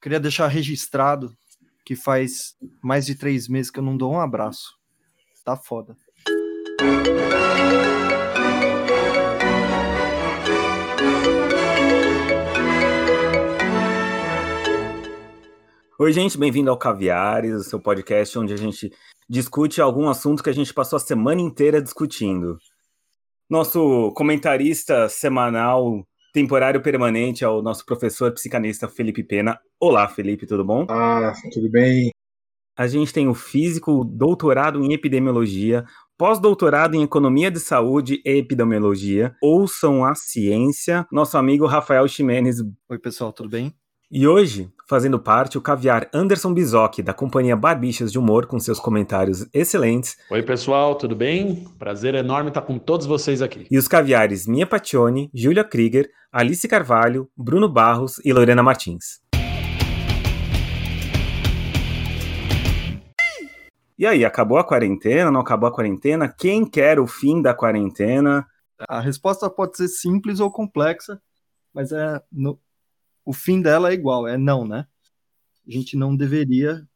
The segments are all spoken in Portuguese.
Queria deixar registrado que faz mais de três meses que eu não dou um abraço. Tá foda. Oi, gente, bem-vindo ao Caviares, o seu podcast onde a gente discute algum assunto que a gente passou a semana inteira discutindo. Nosso comentarista semanal temporário permanente é o nosso professor psicanista Felipe Pena. Olá, Felipe, tudo bom? Ah, tudo bem. A gente tem o físico, doutorado em epidemiologia, pós-doutorado em economia de saúde e epidemiologia. Ouçam a ciência, nosso amigo Rafael Ximenes. Oi, pessoal, tudo bem? E hoje, fazendo parte, o caviar Anderson Bizoc, da companhia Barbichas de Humor, com seus comentários excelentes. Oi, pessoal, tudo bem? Prazer enorme estar com todos vocês aqui. E os caviares Mia Pacione, Júlia Krieger, Alice Carvalho, Bruno Barros e Lorena Martins. E aí, acabou a quarentena? Não acabou a quarentena? Quem quer o fim da quarentena? A resposta pode ser simples ou complexa, mas é no, o fim dela é igual, é não, né? A gente não deveria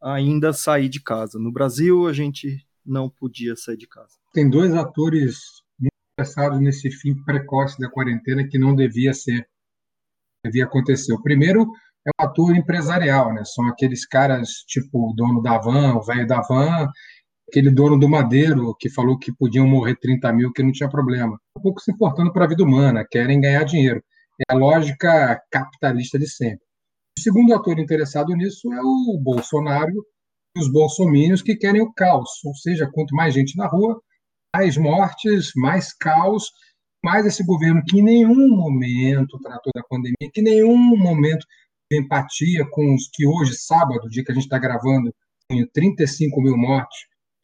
ainda sair de casa. No Brasil, a gente não podia sair de casa. Tem dois atores muito interessados nesse fim precoce da quarentena que não devia ser, devia acontecer. O primeiro é o ator empresarial, né? São aqueles caras tipo o dono da van, o velho da van, aquele dono do Madeiro que falou que podiam morrer 30 mil, que não tinha problema. Um pouco se importando para a vida humana, querem ganhar dinheiro. É a lógica capitalista de sempre. O segundo ator interessado nisso é o Bolsonaro e os bolsomínios que querem o caos, ou seja, quanto mais gente na rua, mais mortes, mais caos, mais esse governo que em nenhum momento tratou da pandemia, que em nenhum momento de empatia com os que hoje, sábado, dia que a gente está gravando, tem 35 mil mortes.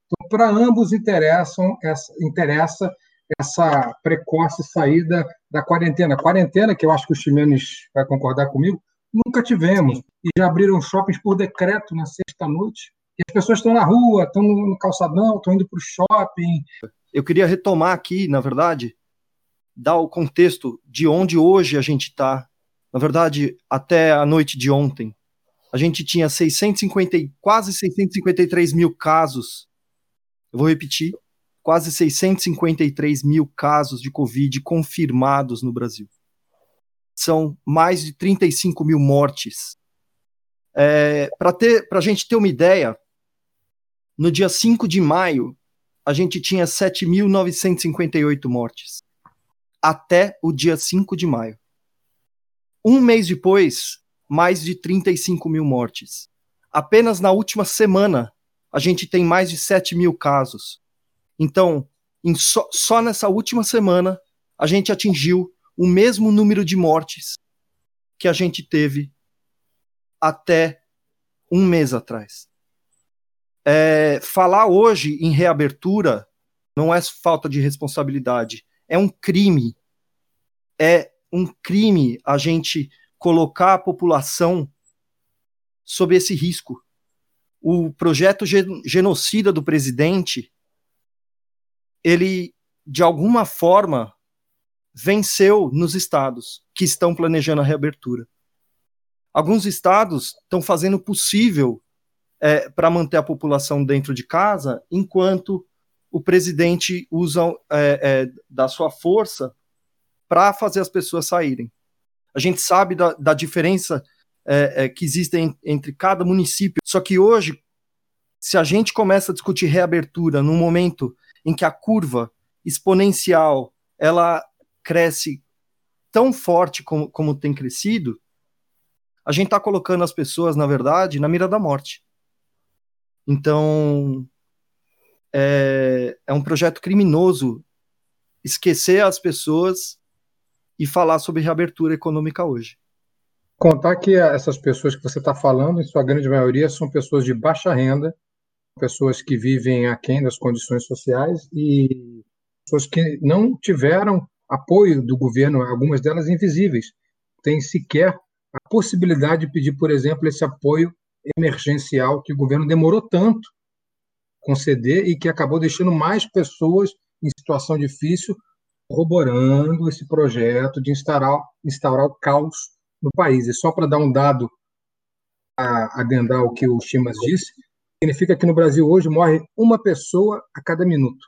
Então, para ambos interessam essa, interessa essa precoce saída da quarentena. Quarentena, que eu acho que o Ximenes vai concordar comigo, nunca tivemos. E já abriram shoppings por decreto na sexta-noite. E as pessoas estão na rua, estão no calçadão, estão indo para o shopping. Eu queria retomar aqui, na verdade, dar o contexto de onde hoje a gente está. Na verdade, até a noite de ontem, a gente tinha 650, quase 653 mil casos. Eu vou repetir: quase 653 mil casos de Covid confirmados no Brasil. São mais de 35 mil mortes. É, Para a gente ter uma ideia, no dia 5 de maio, a gente tinha 7.958 mortes. Até o dia 5 de maio. Um mês depois, mais de 35 mil mortes. Apenas na última semana, a gente tem mais de 7 mil casos. Então, só, só nessa última semana, a gente atingiu o mesmo número de mortes que a gente teve até um mês atrás. É, falar hoje em reabertura não é falta de responsabilidade, é um crime. É um crime a gente colocar a população sob esse risco. O projeto genocida do presidente ele, de alguma forma, venceu nos estados que estão planejando a reabertura. Alguns estados estão fazendo o possível é, para manter a população dentro de casa, enquanto o presidente usa é, é, da sua força para fazer as pessoas saírem. A gente sabe da, da diferença é, é, que existe entre cada município. Só que hoje, se a gente começa a discutir reabertura num momento em que a curva exponencial ela cresce tão forte como, como tem crescido, a gente está colocando as pessoas, na verdade, na mira da morte. Então, é, é um projeto criminoso esquecer as pessoas e falar sobre reabertura econômica hoje. Contar que essas pessoas que você está falando, em sua grande maioria, são pessoas de baixa renda, pessoas que vivem aquém das condições sociais e pessoas que não tiveram apoio do governo, algumas delas invisíveis, têm sequer a possibilidade de pedir, por exemplo, esse apoio emergencial que o governo demorou tanto conceder e que acabou deixando mais pessoas em situação difícil, corroborando esse projeto de instaurar, instaurar o caos no país. E só para dar um dado a adendar o que o Chimas disse, significa que no Brasil hoje morre uma pessoa a cada minuto.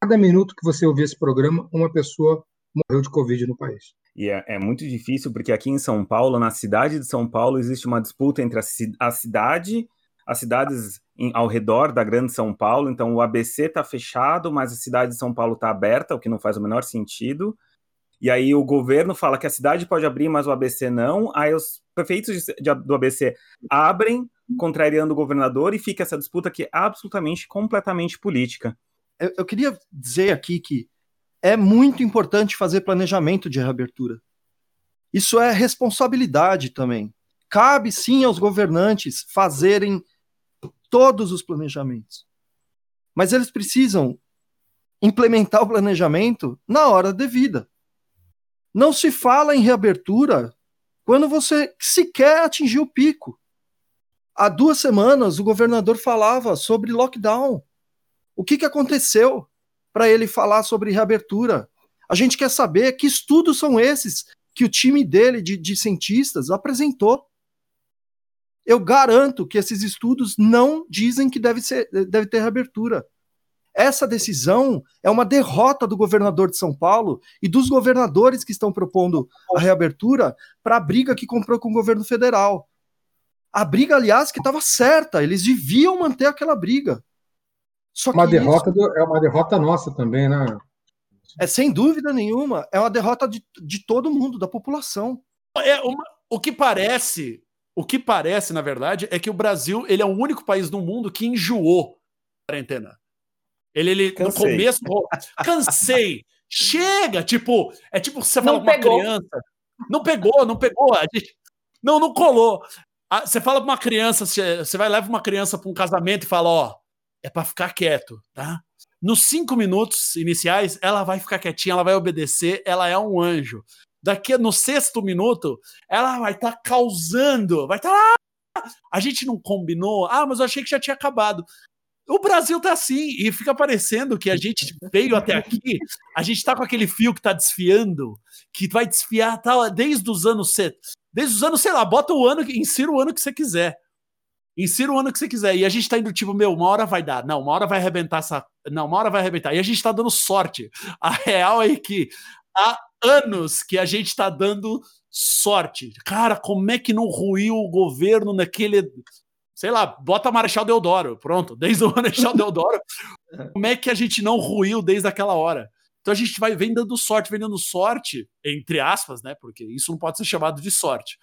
Cada minuto que você ouvir esse programa, uma pessoa morreu de Covid no país. E é, é, muito difícil porque aqui em São Paulo, na cidade de São Paulo, existe uma disputa entre a, a cidade, as cidades em, ao redor da Grande São Paulo. Então o ABC está fechado, mas a cidade de São Paulo está aberta, o que não faz o menor sentido. E aí o governo fala que a cidade pode abrir, mas o ABC não. Aí os prefeitos de, de, do ABC abrem, contrariando o governador, e fica essa disputa que é absolutamente, completamente política. Eu, eu queria dizer aqui que é muito importante fazer planejamento de reabertura. Isso é responsabilidade também. Cabe sim aos governantes fazerem todos os planejamentos. Mas eles precisam implementar o planejamento na hora devida. Não se fala em reabertura quando você sequer atingiu o pico. Há duas semanas, o governador falava sobre lockdown. O que, que aconteceu para ele falar sobre reabertura? A gente quer saber que estudos são esses que o time dele de, de cientistas apresentou. Eu garanto que esses estudos não dizem que deve, ser, deve ter reabertura. Essa decisão é uma derrota do governador de São Paulo e dos governadores que estão propondo a reabertura para a briga que comprou com o governo federal. A briga, aliás, que estava certa, eles deviam manter aquela briga. Só uma derrota isso... do, é uma derrota nossa também, né? É sem dúvida nenhuma, é uma derrota de, de todo mundo, da população. É uma, o que parece, o que parece, na verdade, é que o Brasil ele é o único país no mundo que enjoou a quarentena. Ele, ele no começo, cansei. Chega, tipo, é tipo você fala com uma criança. Não pegou, não pegou. A gente, não, não colou. Você fala pra uma criança, você vai levar uma criança para um casamento e fala, ó, é para ficar quieto, tá? Nos cinco minutos iniciais, ela vai ficar quietinha, ela vai obedecer, ela é um anjo. Daqui no sexto minuto, ela vai estar tá causando, vai estar tá. A gente não combinou. Ah, mas eu achei que já tinha acabado. O Brasil tá assim, e fica parecendo que a gente veio até aqui, a gente tá com aquele fio que tá desfiando, que vai desfiar tá, desde os anos. Desde os anos, sei lá, bota o ano, insira o ano que você quiser. Insira o ano que você quiser. E a gente tá indo tipo, meu, uma hora vai dar. Não, uma hora vai arrebentar essa. Não, uma hora vai arrebentar. E a gente tá dando sorte. A real é que há anos que a gente tá dando sorte. Cara, como é que não ruiu o governo naquele sei lá, bota Marechal Deodoro, pronto, desde o Marechal Deodoro, como é que a gente não ruiu desde aquela hora? Então a gente vai vem dando sorte, vem dando sorte, entre aspas, né? Porque isso não pode ser chamado de sorte.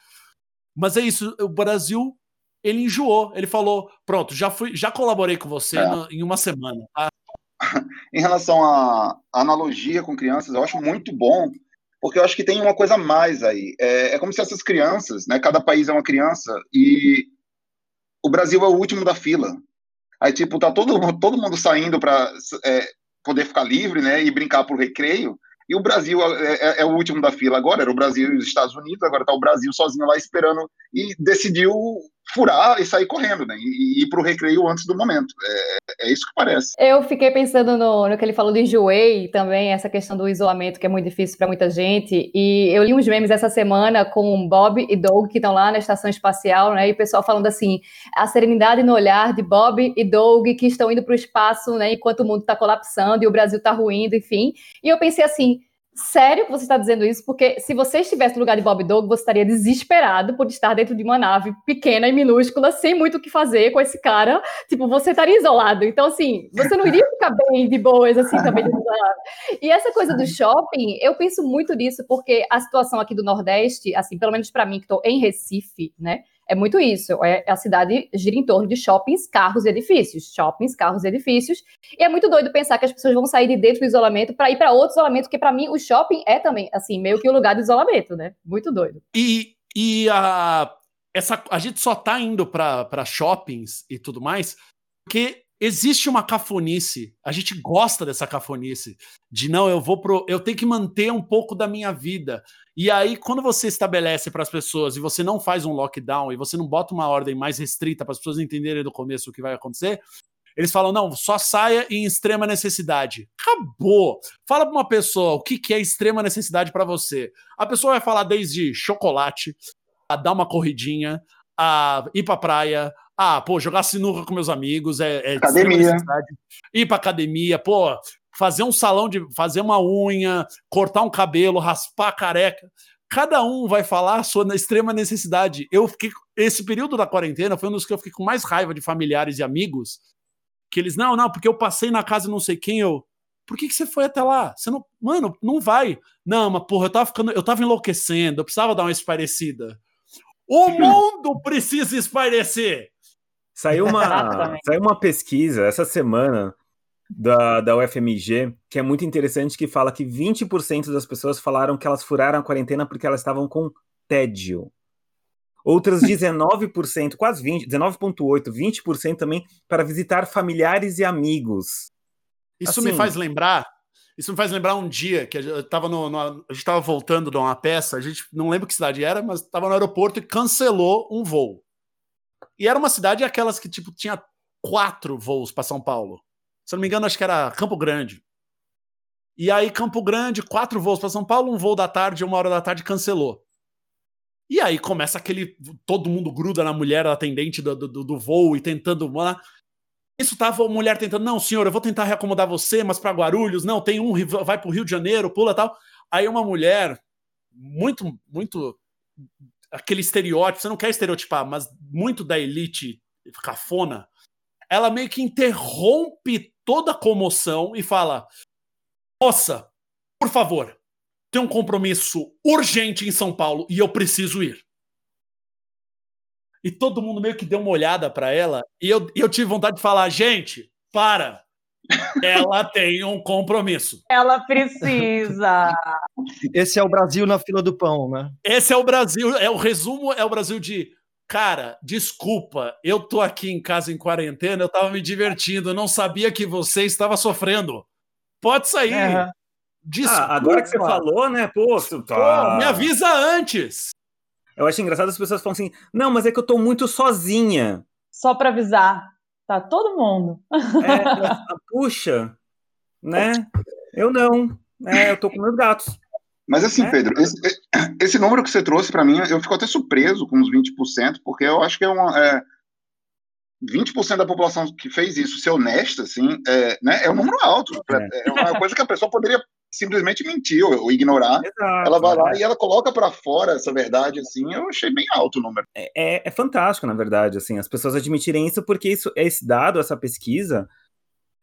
Mas é isso, o Brasil ele enjoou, ele falou, pronto, já fui, já colaborei com você é. no, em uma semana. Tá? Em relação à analogia com crianças, eu acho muito bom, porque eu acho que tem uma coisa a mais aí. É, é como se essas crianças, né? Cada país é uma criança e o Brasil é o último da fila. Aí, tipo, tá todo, todo mundo saindo para é, poder ficar livre, né, e brincar pro recreio, e o Brasil é, é, é, o último da fila agora, era o Brasil e os Estados Unidos, agora tá o Brasil sozinho lá esperando, e decidiu furar e sair correndo, né? E, ir para o recreio antes do momento. É, é, isso que parece. Eu fiquei pensando no, no que ele falou do enjoei também, essa questão do isolamento, que é muito difícil para muita gente. E eu li uns memes essa semana com Bob e Doug, que estão lá na estação espacial, né? E o pessoal falando assim: a serenidade no olhar de Bob e Doug, que estão indo para o espaço, né? Enquanto o mundo está colapsando e o Brasil está ruindo, enfim. E eu pensei assim sério que você está dizendo isso, porque se você estivesse no lugar de Bob Dog, você estaria desesperado por estar dentro de uma nave pequena e minúscula, sem muito o que fazer com esse cara. Tipo, você estaria isolado. Então, assim, você não iria ficar bem de boas, assim, também. E essa coisa do shopping, eu penso muito nisso, porque a situação aqui do Nordeste, assim, pelo menos para mim, que estou em Recife, né? É muito isso. É, a cidade gira em torno de shoppings, carros e edifícios. Shoppings, carros e edifícios. E é muito doido pensar que as pessoas vão sair de dentro do isolamento para ir para outro isolamento, porque para mim o shopping é também, assim, meio que o lugar do isolamento, né? Muito doido. E, e a, essa, a gente só tá indo para shoppings e tudo mais porque existe uma cafonice. A gente gosta dessa cafonice de não, eu vou pro, eu tenho que manter um pouco da minha vida. E aí, quando você estabelece para as pessoas e você não faz um lockdown e você não bota uma ordem mais restrita para as pessoas entenderem do começo o que vai acontecer, Eles falam, não, só saia em extrema necessidade. Acabou. Fala para uma pessoa o que, que é extrema necessidade para você. A pessoa vai falar desde chocolate, a dar uma corridinha, a ir pra praia, ah, pô, jogar sinuca com meus amigos, é, é academia. Ir pra academia, pô, fazer um salão de. fazer uma unha, cortar um cabelo, raspar a careca. Cada um vai falar a sua extrema necessidade. Eu fiquei. Esse período da quarentena foi um dos que eu fiquei com mais raiva de familiares e amigos. Que eles, não, não, porque eu passei na casa não sei quem, eu. Por que, que você foi até lá? Você não. Mano, não vai. Não, mas porra, eu tava ficando. Eu tava enlouquecendo, eu precisava dar uma esparecida. O mundo precisa espairecer. Saiu uma, saiu uma pesquisa essa semana da, da UFMG que é muito interessante, que fala que 20% das pessoas falaram que elas furaram a quarentena porque elas estavam com tédio. Outras 19%, quase 20, 19,8%, 20% também para visitar familiares e amigos. Isso assim, me faz lembrar isso me faz lembrar um dia que eu tava no, no, a gente estava voltando de uma peça, a gente não lembro que cidade era, mas estava no aeroporto e cancelou um voo. E era uma cidade aquelas que tipo tinha quatro voos para São Paulo. Se eu não me engano, acho que era Campo Grande. E aí Campo Grande, quatro voos para São Paulo, um voo da tarde, uma hora da tarde cancelou. E aí começa aquele todo mundo gruda na mulher atendente do, do, do voo e tentando isso tava a mulher tentando, não, senhor, eu vou tentar reacomodar você, mas para Guarulhos, não, tem um, vai para o Rio de Janeiro, pula tal. Aí uma mulher, muito, muito, aquele estereótipo, você não quer estereotipar, mas muito da elite cafona, ela meio que interrompe toda a comoção e fala: Moça, por favor, tem um compromisso urgente em São Paulo e eu preciso ir e todo mundo meio que deu uma olhada para ela, e eu, eu tive vontade de falar, gente, para. Ela tem um compromisso. Ela precisa. Esse é o Brasil na fila do pão, né? Esse é o Brasil, é o resumo, é o Brasil de Cara, desculpa, eu tô aqui em casa em quarentena, eu tava me divertindo, eu não sabia que você estava sofrendo. Pode sair. É. Desculpa. Ah, agora que você falou, né? Pô, tá... Pô, me avisa antes. Eu acho engraçado as pessoas falam assim: não, mas é que eu tô muito sozinha. Só para avisar. Tá todo mundo. É, puxa, né? Eu não. É, eu tô com meus gatos. Mas assim, é. Pedro, esse, esse, número que você trouxe para mim, eu fico até surpreso com os 20%, porque eu acho que é uma. É, 20% da população que fez isso ser honesta, assim, é, né, é um número alto. É. é uma coisa que a pessoa poderia simplesmente mentir ou, ignorar. Exato, ela vai lá e ela coloca para fora essa verdade, assim, eu achei bem alto o número. É, é, é, fantástico, na verdade, assim, as pessoas admitirem isso, porque isso, esse dado, essa pesquisa,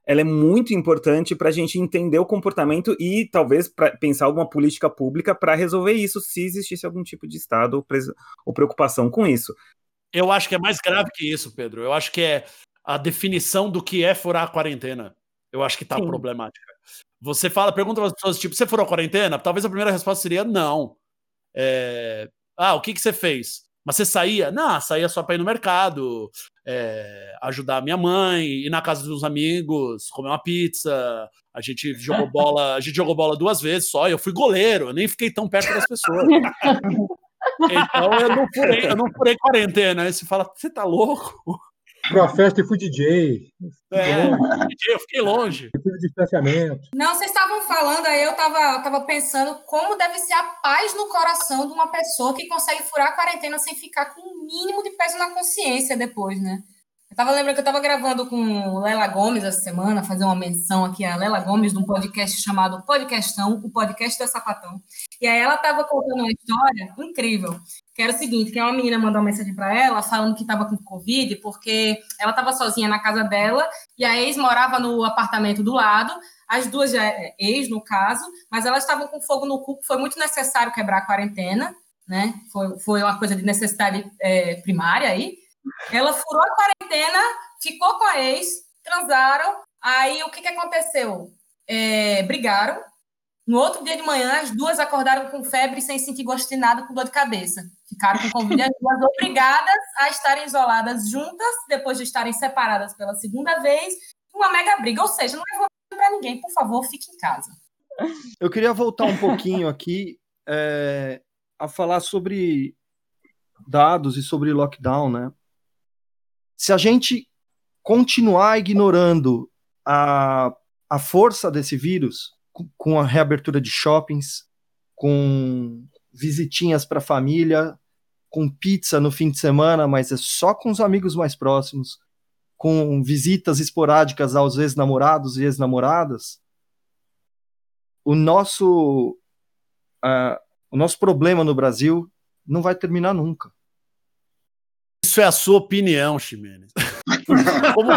ela é muito importante para a gente entender o comportamento e talvez para pensar alguma política pública para resolver isso, se existisse algum tipo de estado ou, ou preocupação com isso. Eu acho que é mais grave que isso, Pedro. Eu acho que é a definição do que é furar a quarentena. Eu acho que está problemática. Você fala, pergunta para as pessoas, tipo, você furou a quarentena? Talvez a primeira resposta seria não. É... Ah, o que, que você fez? Mas você saía? Não, saía só para ir no mercado, é... ajudar a minha mãe, ir na casa dos amigos, comer uma pizza. A gente jogou bola, a gente jogou bola duas vezes só. Eu fui goleiro, eu nem fiquei tão perto das pessoas. Então eu não furei, eu não furei quarentena. Aí você fala, você tá louco? Pra festa e fui DJ. É, DJ, eu fiquei longe. Fui distanciamento. Não, vocês estavam falando, aí eu tava, eu tava pensando como deve ser a paz no coração de uma pessoa que consegue furar a quarentena sem ficar com o um mínimo de peso na consciência depois, né? Eu tava lembrando que eu tava gravando com Lela Gomes essa semana, fazer uma menção aqui a Lela Gomes num podcast chamado Podcastão, o podcast da Sapatão. E aí ela tava contando uma história incrível, que era o seguinte, que uma menina mandou uma mensagem para ela falando que tava com Covid, porque ela tava sozinha na casa dela e a ex morava no apartamento do lado, as duas é, ex no caso, mas elas estavam com fogo no cu, foi muito necessário quebrar a quarentena, né? Foi, foi uma coisa de necessidade é, primária aí. Ela furou a quarentena, ficou com a ex, transaram. Aí o que, que aconteceu? É, brigaram. No outro dia de manhã, as duas acordaram com febre sem sentir gosto de nada, com dor de cabeça. Ficaram com Covid, as duas obrigadas a estarem isoladas juntas, depois de estarem separadas pela segunda vez, uma mega briga. Ou seja, não levou para ninguém, por favor, fique em casa. Eu queria voltar um pouquinho aqui é, a falar sobre dados e sobre lockdown, né? Se a gente continuar ignorando a, a força desse vírus com a reabertura de shoppings, com visitinhas para a família, com pizza no fim de semana, mas é só com os amigos mais próximos, com visitas esporádicas aos ex-namorados e ex-namoradas, o nosso uh, o nosso problema no Brasil não vai terminar nunca. Isso é a sua opinião, Ximenes. Como...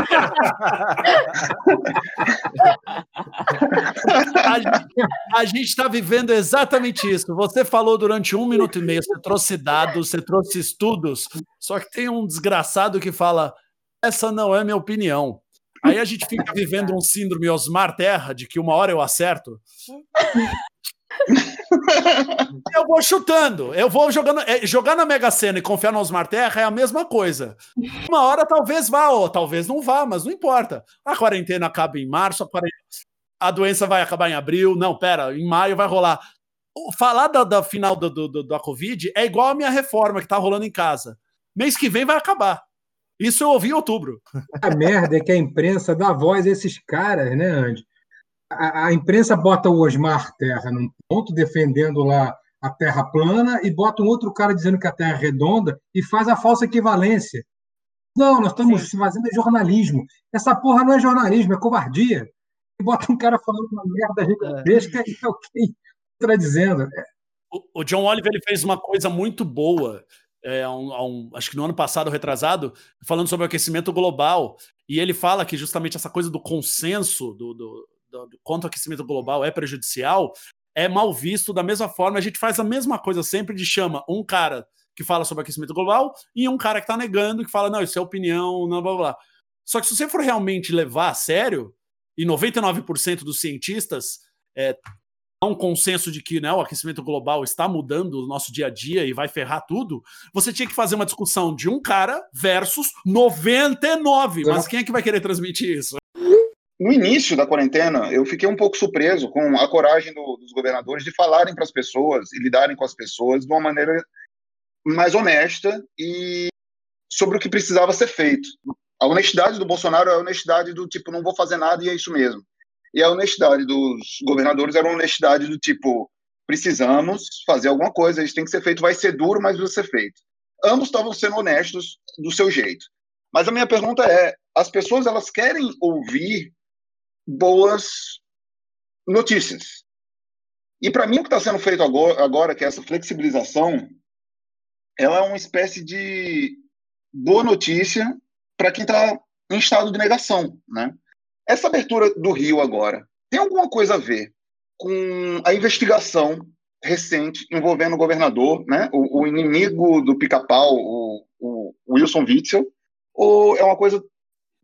A gente está vivendo exatamente isso. Você falou durante um minuto e meio, você trouxe dados, você trouxe estudos, só que tem um desgraçado que fala: essa não é minha opinião. Aí a gente fica vivendo um síndrome Osmar Terra, de que uma hora eu acerto. eu vou chutando, eu vou jogando. É, jogar na Mega Sena e confiar no Osmar Terra é a mesma coisa. Uma hora talvez vá, ou talvez não vá, mas não importa. A quarentena acaba em março, a, a doença vai acabar em abril. Não, pera, em maio vai rolar. Falar da, da final do, do, do, da Covid é igual a minha reforma que tá rolando em casa. Mês que vem vai acabar. Isso eu ouvi em outubro. A merda é que a imprensa dá voz a esses caras, né, Andy? A, a imprensa bota o Osmar Terra num ponto, defendendo lá a Terra plana, e bota um outro cara dizendo que a Terra é redonda e faz a falsa equivalência. Não, nós estamos Sim. fazendo jornalismo. Essa porra não é jornalismo, é covardia. E bota um cara falando uma merda gigantesca é. e alguém contradizendo. O, o John Oliver ele fez uma coisa muito boa é, um, um, acho que no ano passado, retrasado, falando sobre o aquecimento global. E ele fala que justamente essa coisa do consenso do, do, do, do quanto o aquecimento global é prejudicial é mal visto da mesma forma. A gente faz a mesma coisa sempre de chama um cara que fala sobre aquecimento global e um cara que está negando, que fala, não, isso é opinião, não, blá, blá. Só que se você for realmente levar a sério, e 99% dos cientistas é, um consenso de que né, o aquecimento global está mudando o nosso dia a dia e vai ferrar tudo, você tinha que fazer uma discussão de um cara versus 99. Mas quem é que vai querer transmitir isso? No início da quarentena, eu fiquei um pouco surpreso com a coragem do, dos governadores de falarem para as pessoas e lidarem com as pessoas de uma maneira mais honesta e sobre o que precisava ser feito. A honestidade do Bolsonaro é a honestidade do tipo, não vou fazer nada e é isso mesmo. E a honestidade dos governadores era uma honestidade do tipo: precisamos fazer alguma coisa, isso tem que ser feito, vai ser duro, mas vai ser feito. Ambos estavam sendo honestos do seu jeito. Mas a minha pergunta é: as pessoas elas querem ouvir boas notícias. E para mim o que está sendo feito agora, que é essa flexibilização, ela é uma espécie de boa notícia para quem está em estado de negação, né? Essa abertura do Rio agora tem alguma coisa a ver com a investigação recente envolvendo o governador, né, o, o inimigo do pica-pau, o, o, Wilson Witzel, ou é uma coisa,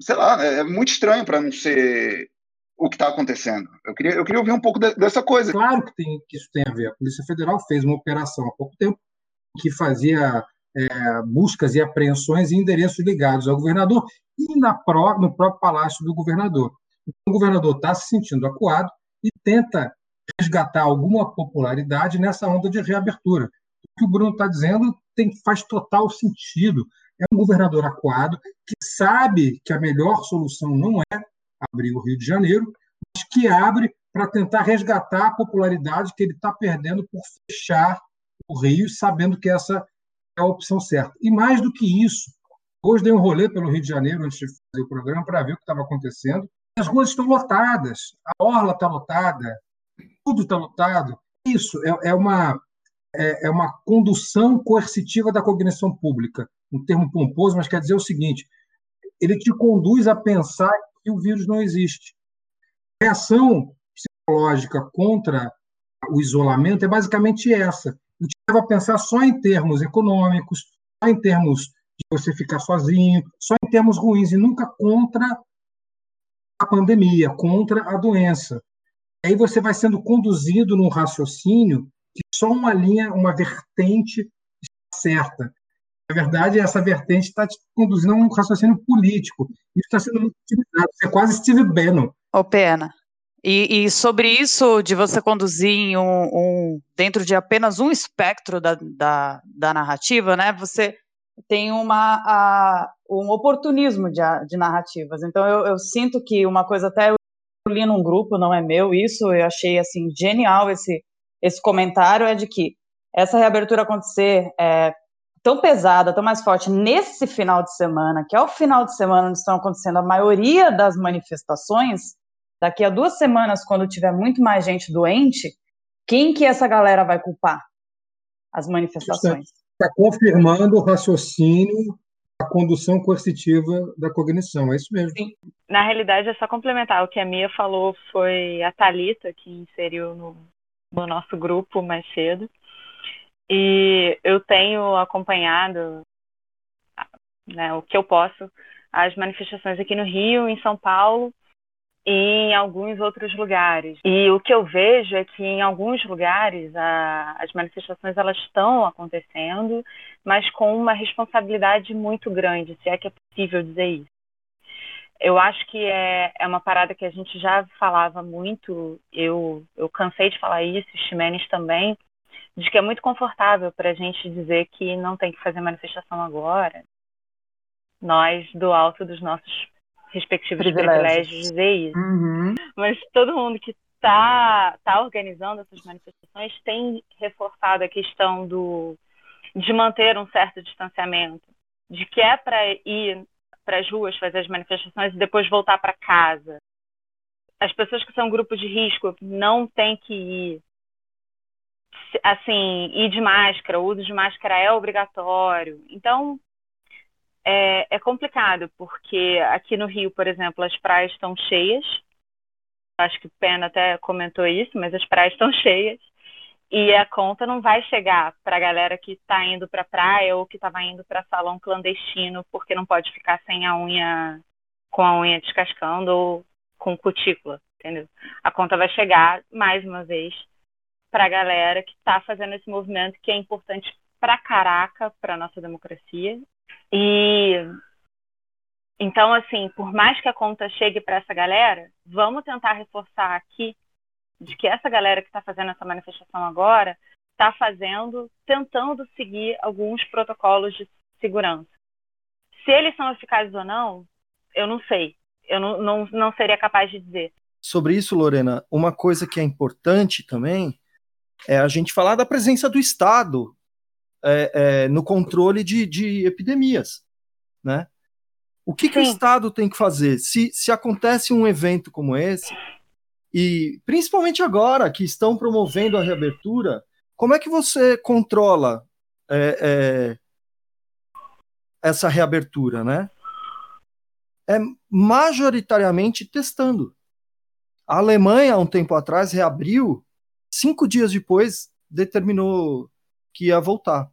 sei lá, é, é muito estranho para não ser o que está acontecendo. Eu queria, eu queria ouvir um pouco de, dessa coisa. Claro que, tem, que isso tem a ver. A Polícia Federal fez uma operação há pouco tempo que fazia é, buscas e apreensões em endereços ligados ao governador e na pró, no próprio palácio do governador. Então, o governador está se sentindo acuado e tenta resgatar alguma popularidade nessa onda de reabertura. O que o Bruno está dizendo tem, faz total sentido. É um governador acuado que sabe que a melhor solução não é abrir o Rio de Janeiro, mas que abre para tentar resgatar a popularidade que ele está perdendo por fechar o Rio, sabendo que essa é a opção certa. E mais do que isso, hoje dei um rolê pelo Rio de Janeiro antes de fazer o programa para ver o que estava acontecendo. As ruas estão lotadas, a orla está lotada, tudo está lotado. Isso é, é uma é, é, uma condução coercitiva da cognição pública, um termo pomposo, mas quer dizer o seguinte: ele te conduz a pensar que o vírus não existe. A reação psicológica contra o isolamento é basicamente essa eu te leva a pensar só em termos econômicos, só em termos de você ficar sozinho, só em termos ruins, e nunca contra a pandemia, contra a doença. Aí você vai sendo conduzido num raciocínio que só uma linha, uma vertente certa. Na verdade, essa vertente está te conduzindo a um raciocínio político. Isso está sendo muito utilizado. Você é quase Steve Bannon. Ô, Pena, e, e, sobre isso de você conduzir um, um, dentro de apenas um espectro da, da, da, narrativa, né? Você tem uma, a, um oportunismo de, de narrativas. Então eu, eu, sinto que uma coisa até eu li num grupo, não é meu isso, eu achei assim genial esse, esse comentário, é de que essa reabertura acontecer é, tão pesada, tão mais forte nesse final de semana, que é o final de semana onde estão acontecendo a maioria das manifestações, daqui a duas semanas, quando tiver muito mais gente doente, quem que essa galera vai culpar? As manifestações. Está confirmando o raciocínio, a condução coercitiva da cognição, é isso mesmo. Sim. Na realidade, é só complementar. O que a Mia falou foi a Talita que inseriu no, no nosso grupo mais cedo. E eu tenho acompanhado né, o que eu posso, as manifestações aqui no Rio, em São Paulo e em alguns outros lugares. E o que eu vejo é que em alguns lugares a, as manifestações elas estão acontecendo, mas com uma responsabilidade muito grande, se é que é possível dizer isso. Eu acho que é, é uma parada que a gente já falava muito, eu, eu cansei de falar isso, Ximenes também, de que é muito confortável para a gente dizer que não tem que fazer manifestação agora. Nós, do alto dos nossos respectivos privilégios, dizer isso. Uhum. Mas todo mundo que está tá organizando essas manifestações tem reforçado a questão do, de manter um certo distanciamento, de que é para ir para as ruas fazer as manifestações e depois voltar para casa. As pessoas que são grupos de risco não têm que ir assim, ir de máscara, o uso de máscara é obrigatório. Então, é, é complicado, porque aqui no Rio, por exemplo, as praias estão cheias. Acho que o Pena até comentou isso, mas as praias estão cheias. E a conta não vai chegar para a galera que está indo para a praia ou que estava indo para salão clandestino porque não pode ficar sem a unha, com a unha descascando ou com cutícula, entendeu? A conta vai chegar, mais uma vez, para a galera que está fazendo esse movimento que é importante para caraca para nossa democracia. E então, assim, por mais que a conta chegue para essa galera, vamos tentar reforçar aqui de que essa galera que está fazendo essa manifestação agora está fazendo, tentando seguir alguns protocolos de segurança. Se eles são eficazes ou não, eu não sei. Eu não, não, não seria capaz de dizer. Sobre isso, Lorena, uma coisa que é importante também é a gente falar da presença do Estado é, é, no controle de, de, epidemias, né? O que, que, o Estado tem que fazer? Se, se acontece um evento como esse, e principalmente agora que estão promovendo a reabertura, como é que você controla é, é essa reabertura, né? É majoritariamente testando. A Alemanha, há um tempo atrás, reabriu cinco dias depois determinou que ia voltar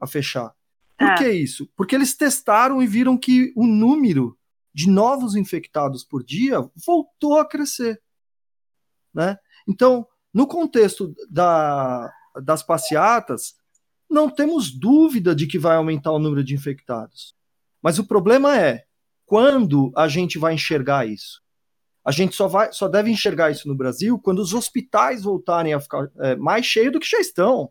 a fechar. Por ah. que isso? Porque eles testaram e viram que o número de novos infectados por dia voltou a crescer. Né? Então, no contexto da, das passeatas, não temos dúvida de que vai aumentar o número de infectados. Mas o problema é quando a gente vai enxergar isso. A gente só, vai, só deve enxergar isso no Brasil quando os hospitais voltarem a ficar é, mais cheios do que já estão.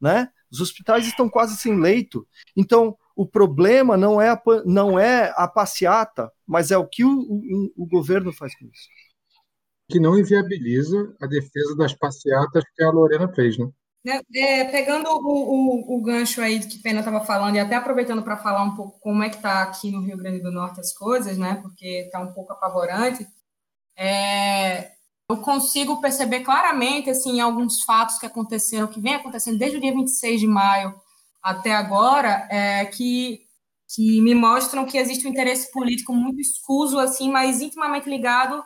Né? Os hospitais estão quase sem leito. Então, o problema não é a, não é a passeata, mas é o que o, o, o governo faz com isso. Que não inviabiliza a defesa das passeatas que a Lorena fez, né? né é, pegando o, o, o, gancho aí que Pena estava falando, e até aproveitando para falar um pouco como é que está aqui no Rio Grande do Norte as coisas, né? Porque está um pouco apavorante é, eu consigo perceber claramente assim alguns fatos que aconteceram, que vem acontecendo desde o dia 26 de maio até agora, é, que, que me mostram que existe um interesse político muito escuso, assim, mas intimamente ligado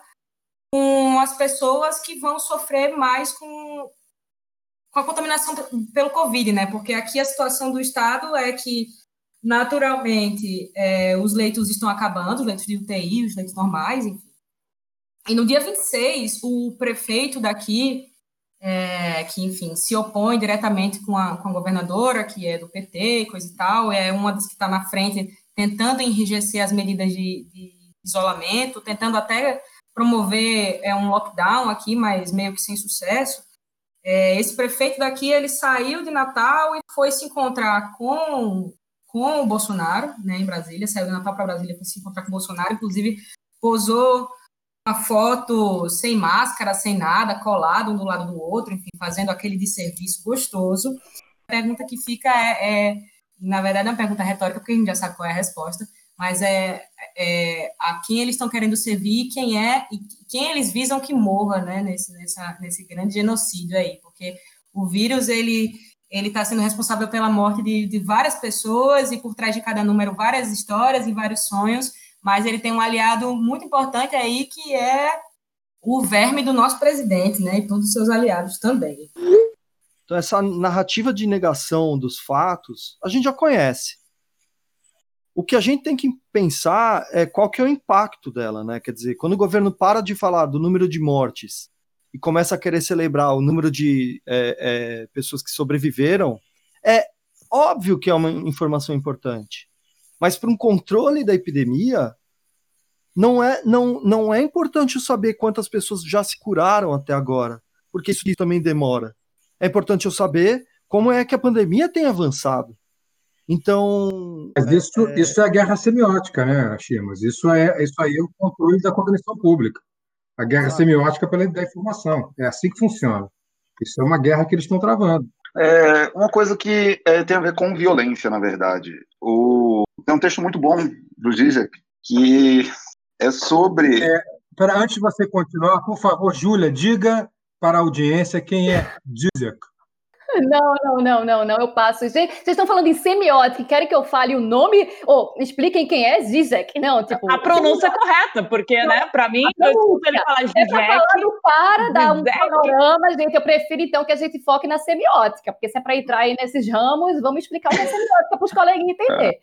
com as pessoas que vão sofrer mais com, com a contaminação pelo Covid, né? Porque aqui a situação do Estado é que, naturalmente, é, os leitos estão acabando, os leitos de UTI, os leitos normais, enfim e no dia 26, o prefeito daqui, é, que, enfim, se opõe diretamente com a, com a governadora, que é do PT, coisa e tal, é uma das que está na frente tentando enrijecer as medidas de, de isolamento, tentando até promover é, um lockdown aqui, mas meio que sem sucesso. É, esse prefeito daqui, ele saiu de Natal e foi se encontrar com, com o Bolsonaro, né, em Brasília, saiu do Natal para Brasília para se encontrar com o Bolsonaro, inclusive posou uma foto sem máscara, sem nada, colado um do lado do outro, enfim, fazendo aquele de serviço gostoso. A pergunta que fica é, é na verdade, é uma pergunta retórica, porque a gente já sabe qual é a resposta, mas é, é a quem eles estão querendo servir, quem é e quem eles visam que morra, né, nesse, nessa, nesse grande genocídio aí, porque o vírus ele ele está sendo responsável pela morte de, de várias pessoas e por trás de cada número várias histórias e vários sonhos, mas ele tem um aliado muito importante aí que é o verme do nosso presidente, né, e todos os seus aliados também. Então essa narrativa de negação dos fatos, a gente já conhece. O que a gente tem que pensar é qual que é o impacto dela, né? Quer dizer, quando o governo para de falar do número de mortes e começa a querer celebrar o número de é, é, pessoas que sobreviveram, é óbvio que é uma informação importante. Mas para um controle da epidemia, não é, não, não é importante saber quantas pessoas já se curaram até agora, porque isso também demora. É importante eu saber como é que a pandemia tem avançado. Então. Mas isso é, isso é a guerra semiótica, né, Chimas? Isso, é, isso aí é o controle da cognição pública. A guerra semiótica pela da informação. É assim que funciona. Isso é uma guerra que eles estão travando. É uma coisa que é, tem a ver com violência, na verdade. O... Tem um texto muito bom do Zizek que é sobre. É, para antes de você continuar, por favor, Júlia, diga para a audiência quem é Zizek. Não, não, não, não, não, eu passo. Gente, vocês estão falando em semiótica, querem que eu fale o nome? Ou expliquem quem é Zizek? Não, tipo. A pronúncia é correta, porque, né, para mim, eu escuto ele falar Zizek. falando para dar um panorama, gente. Eu prefiro então que a gente foque na semiótica, porque se é para entrar aí nesses ramos, vamos explicar o que é semiótica para os coleguinhas entender.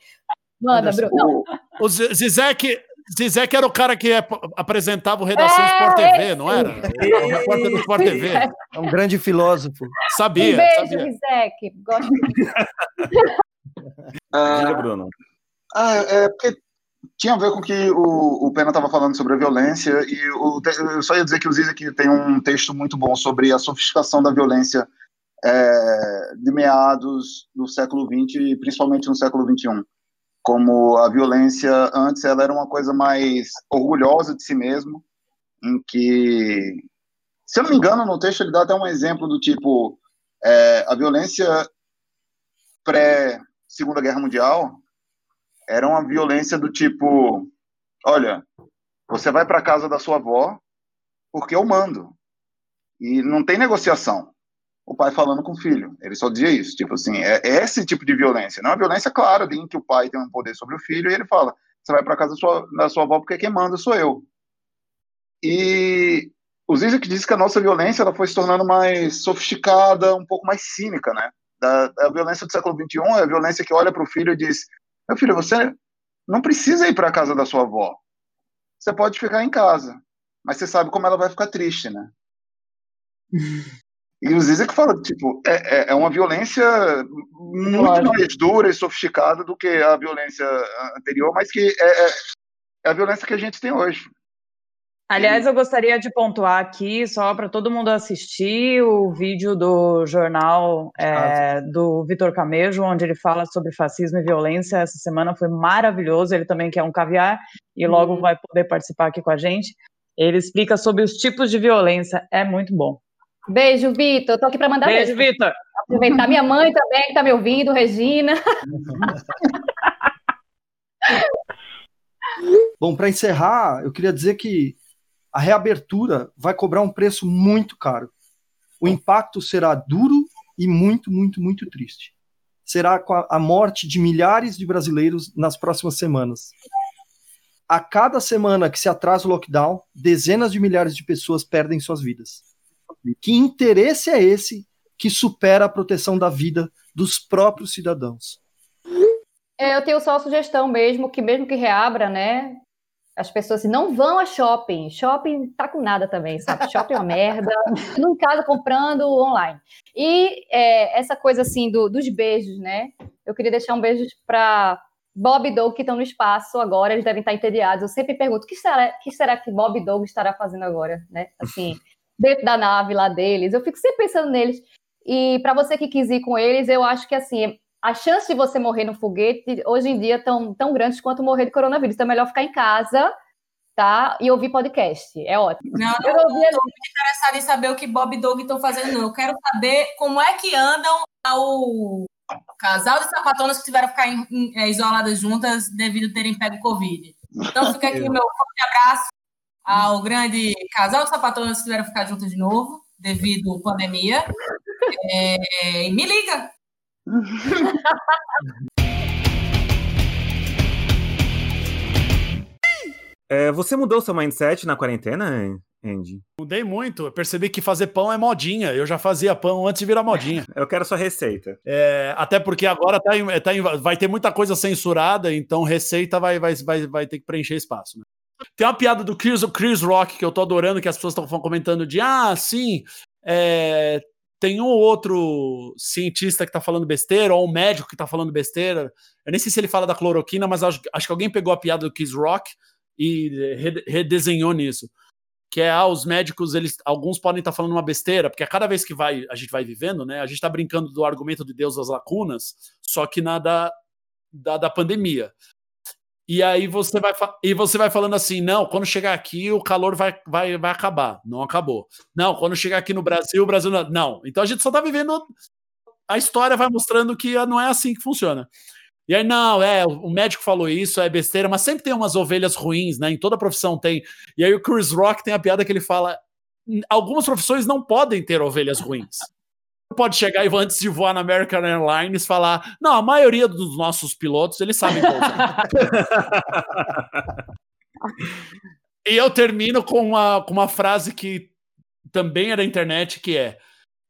Manda, Bruno. O, o Zizek, Zizek era o cara que apresentava o Redação é, Sport TV, não era? O repórter do Sport TV. É um grande filósofo. Sabia. Um beijo, sabia. Zizek. Gosto. ah, Bruno. Ah, é porque tinha a ver com o que o, o Pena estava falando sobre a violência, e o, eu só ia dizer que o Zizek tem um texto muito bom sobre a sofisticação da violência é, de meados do século XX e principalmente no século XXI como a violência antes ela era uma coisa mais orgulhosa de si mesmo, em que, se eu não me engano, no texto ele dá até um exemplo do tipo é, a violência pré Segunda Guerra Mundial era uma violência do tipo, olha, você vai para casa da sua avó porque eu mando. E não tem negociação o pai falando com o filho. Ele só dizia isso, tipo assim, é, é esse tipo de violência. Não é violência clara, em que o pai tem um poder sobre o filho e ele fala: você vai para casa da sua, da sua avó porque quem manda sou eu. E o Zizek diz que a nossa violência ela foi se tornando mais sofisticada, um pouco mais cínica, né? Da, da violência do século XXI é a violência que olha para o filho e diz: meu filho, você não precisa ir para a casa da sua avó. Você pode ficar em casa, mas você sabe como ela vai ficar triste, né? E o Zizek fala, tipo, é, é, é uma violência muito Lógico. mais dura e sofisticada do que a violência anterior, mas que é, é, é a violência que a gente tem hoje. Aliás, eu gostaria de pontuar aqui, só para todo mundo assistir, o vídeo do jornal é, do Vitor Camejo, onde ele fala sobre fascismo e violência. Essa semana foi maravilhoso. Ele também quer um caviar e logo hum. vai poder participar aqui com a gente. Ele explica sobre os tipos de violência. É muito bom. Beijo, Vitor. Estou aqui para mandar beijo. Beijo, Vitor. Aproveitar minha mãe também, que está me ouvindo, Regina. Bom, para encerrar, eu queria dizer que a reabertura vai cobrar um preço muito caro. O impacto será duro e muito, muito, muito triste. Será com a morte de milhares de brasileiros nas próximas semanas. A cada semana que se atrasa o lockdown, dezenas de milhares de pessoas perdem suas vidas. Que interesse é esse que supera a proteção da vida dos próprios cidadãos? É, eu tenho só a sugestão mesmo, que mesmo que reabra, né? As pessoas assim, não vão a shopping. Shopping tá com nada também, sabe? Shopping é uma merda. Em casa comprando online. E é, essa coisa assim do, dos beijos, né? Eu queria deixar um beijo para Bob e Doug que estão no espaço agora, eles devem estar entediados. Eu sempre pergunto, o que será, que será que Bob e Doug estará fazendo agora, né? Assim, dentro da nave lá deles. Eu fico sempre pensando neles. E para você que quis ir com eles, eu acho que assim a chance de você morrer no foguete hoje em dia tão tão grandes quanto morrer de coronavírus. Então é melhor ficar em casa, tá? E ouvir podcast. É ótimo. Não, eu não estou muito interessada em saber o que Bob e Doug estão fazendo, não. Eu quero saber como é que andam ao casal de sapatonas que tiveram que ficar em, em, é, isoladas juntas devido a terem pego Covid. Então fica aqui o meu forte abraço ao grande casal de sapatonas que tiveram ficar juntos de novo devido à pandemia. É, me liga! É, você mudou seu mindset na quarentena, Andy? Mudei muito. Eu percebi que fazer pão é modinha. Eu já fazia pão antes de virar modinha. Eu quero sua receita. É, até porque agora tá em, tá em, vai ter muita coisa censurada, então receita vai, vai, vai, vai ter que preencher espaço. Né? Tem uma piada do Chris, Chris Rock que eu tô adorando, que as pessoas estão comentando de ah, sim, é, tem um ou outro cientista que tá falando besteira, ou um médico que tá falando besteira. Eu nem sei se ele fala da cloroquina, mas acho, acho que alguém pegou a piada do Chris Rock e redesenhou nisso. Que é, ah, os médicos, eles, alguns podem estar tá falando uma besteira, porque a cada vez que vai, a gente vai vivendo, né, a gente está brincando do argumento de Deus das lacunas, só que na da, da pandemia. E aí você vai e você vai falando assim, não, quando chegar aqui o calor vai, vai, vai acabar. Não acabou. Não, quando chegar aqui no Brasil, o Brasil não. não. Então a gente só está vivendo a história vai mostrando que não é assim que funciona. E aí, não, é, o médico falou isso, é besteira, mas sempre tem umas ovelhas ruins, né? Em toda profissão tem. E aí o Chris Rock tem a piada que ele fala: algumas profissões não podem ter ovelhas ruins. Pode chegar e antes de voar na American Airlines falar: não, a maioria dos nossos pilotos eles sabem pousar. e eu termino com uma, com uma frase que também é da internet, que é,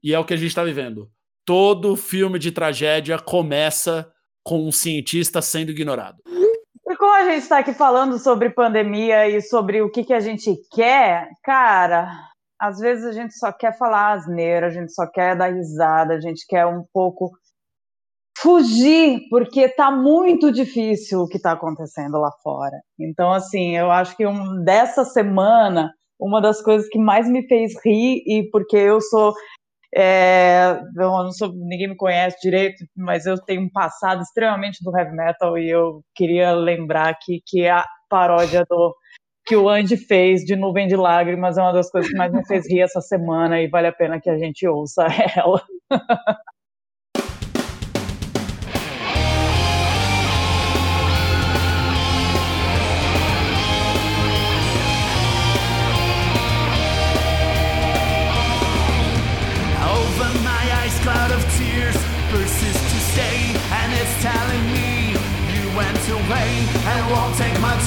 e é o que a gente está vivendo. Todo filme de tragédia começa com um cientista sendo ignorado. E como a gente está aqui falando sobre pandemia e sobre o que, que a gente quer, cara, às vezes a gente só quer falar asneira, a gente só quer dar risada, a gente quer um pouco fugir, porque tá muito difícil o que está acontecendo lá fora. Então, assim, eu acho que um, dessa semana, uma das coisas que mais me fez rir, e porque eu sou é, eu não sou, ninguém me conhece direito, mas eu tenho um passado extremamente do heavy metal e eu queria lembrar aqui que a paródia do que o Andy fez de Nuvem de Lágrimas é uma das coisas que mais me fez rir essa semana e vale a pena que a gente ouça ela.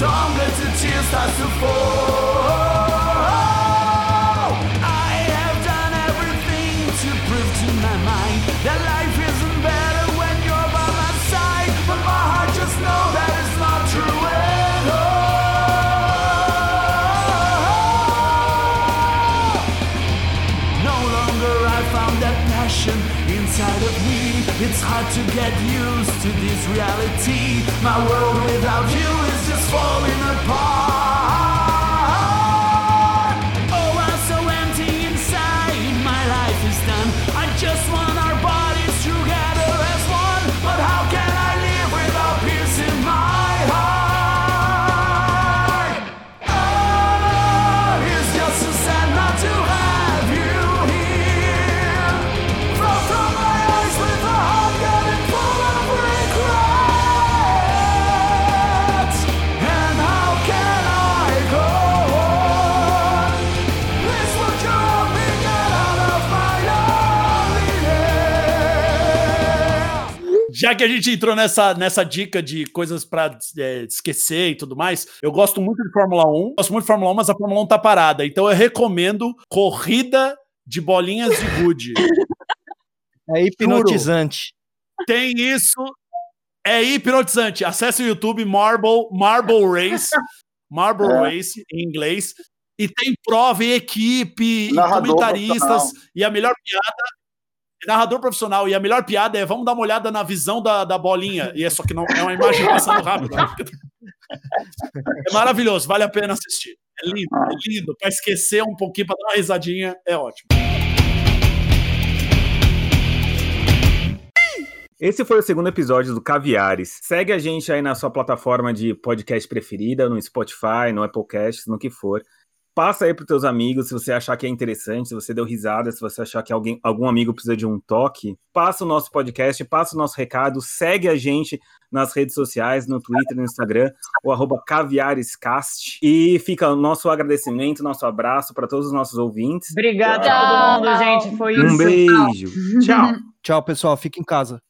longer to inside of me. It's hard to get used to this reality. My world without you is just falling apart. Já que a gente entrou nessa, nessa dica de coisas pra é, esquecer e tudo mais, eu gosto muito de Fórmula 1. Gosto muito de Fórmula 1, mas a Fórmula 1 tá parada. Então eu recomendo corrida de bolinhas de gude. É hipnotizante. Tem isso. É hipnotizante. Acesse o YouTube Marble, Marble Race. Marble É. Race, em inglês. E tem prova e equipe, e Narrador comentaristas. profissional. E a melhor piada. Narrador profissional. E a melhor piada é: vamos dar uma olhada na visão da, da bolinha. E é só que não é uma imagem passando rápido. É maravilhoso, vale a pena assistir. É lindo, é lindo. Para esquecer um pouquinho, para dar uma risadinha, é ótimo. Esse foi o segundo episódio do Caviares. Segue a gente aí na sua plataforma de podcast preferida, no Spotify, no Applecast, no que for. Passa aí para teus amigos se você achar que é interessante, se você deu risada, se você achar que alguém, algum amigo precisa de um toque. Passa o nosso podcast, passa o nosso recado, segue a gente nas redes sociais, no Twitter, no Instagram, o arroba caviarescast. E fica o nosso agradecimento, nosso abraço para todos os nossos ouvintes. Obrigada a todo mundo, gente. Foi Um isso. beijo. Tchau. Tchau, pessoal. Fica em casa.